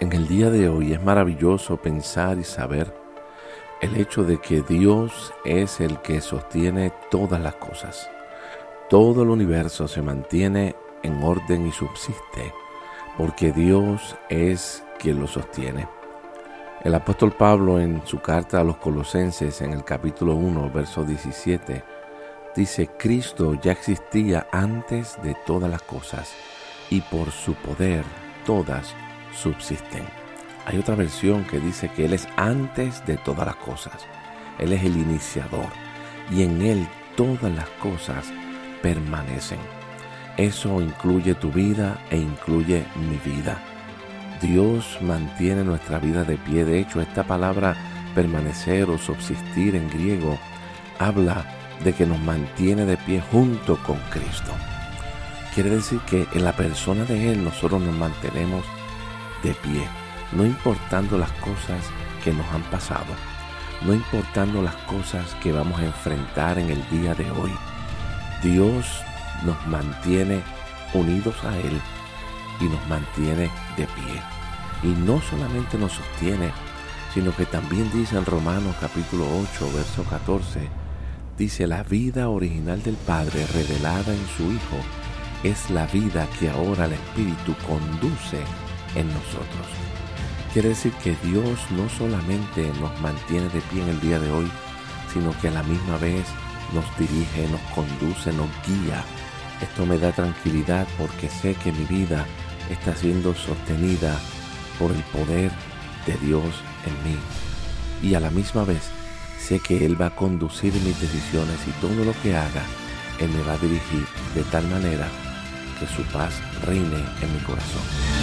En el día de hoy es maravilloso pensar y saber el hecho de que Dios es el que sostiene todas las cosas. Todo el universo se mantiene en orden y subsiste porque Dios es quien lo sostiene. El apóstol Pablo en su carta a los colosenses en el capítulo 1, verso 17, dice, Cristo ya existía antes de todas las cosas y por su poder todas subsisten. Hay otra versión que dice que Él es antes de todas las cosas. Él es el iniciador y en Él todas las cosas permanecen. Eso incluye tu vida e incluye mi vida. Dios mantiene nuestra vida de pie. De hecho, esta palabra permanecer o subsistir en griego habla de que nos mantiene de pie junto con Cristo. Quiere decir que en la persona de Él nosotros nos mantenemos de pie, no importando las cosas que nos han pasado, no importando las cosas que vamos a enfrentar en el día de hoy. Dios nos mantiene unidos a Él y nos mantiene de pie. Y no solamente nos sostiene, sino que también dice en Romanos capítulo 8, verso 14, dice, la vida original del Padre revelada en su Hijo es la vida que ahora el Espíritu conduce en nosotros. Quiere decir que Dios no solamente nos mantiene de pie en el día de hoy, sino que a la misma vez nos dirige, nos conduce, nos guía esto me da tranquilidad porque sé que mi vida está siendo sostenida por el poder de Dios en mí. Y a la misma vez sé que Él va a conducir mis decisiones y todo lo que haga, Él me va a dirigir de tal manera que su paz reine en mi corazón.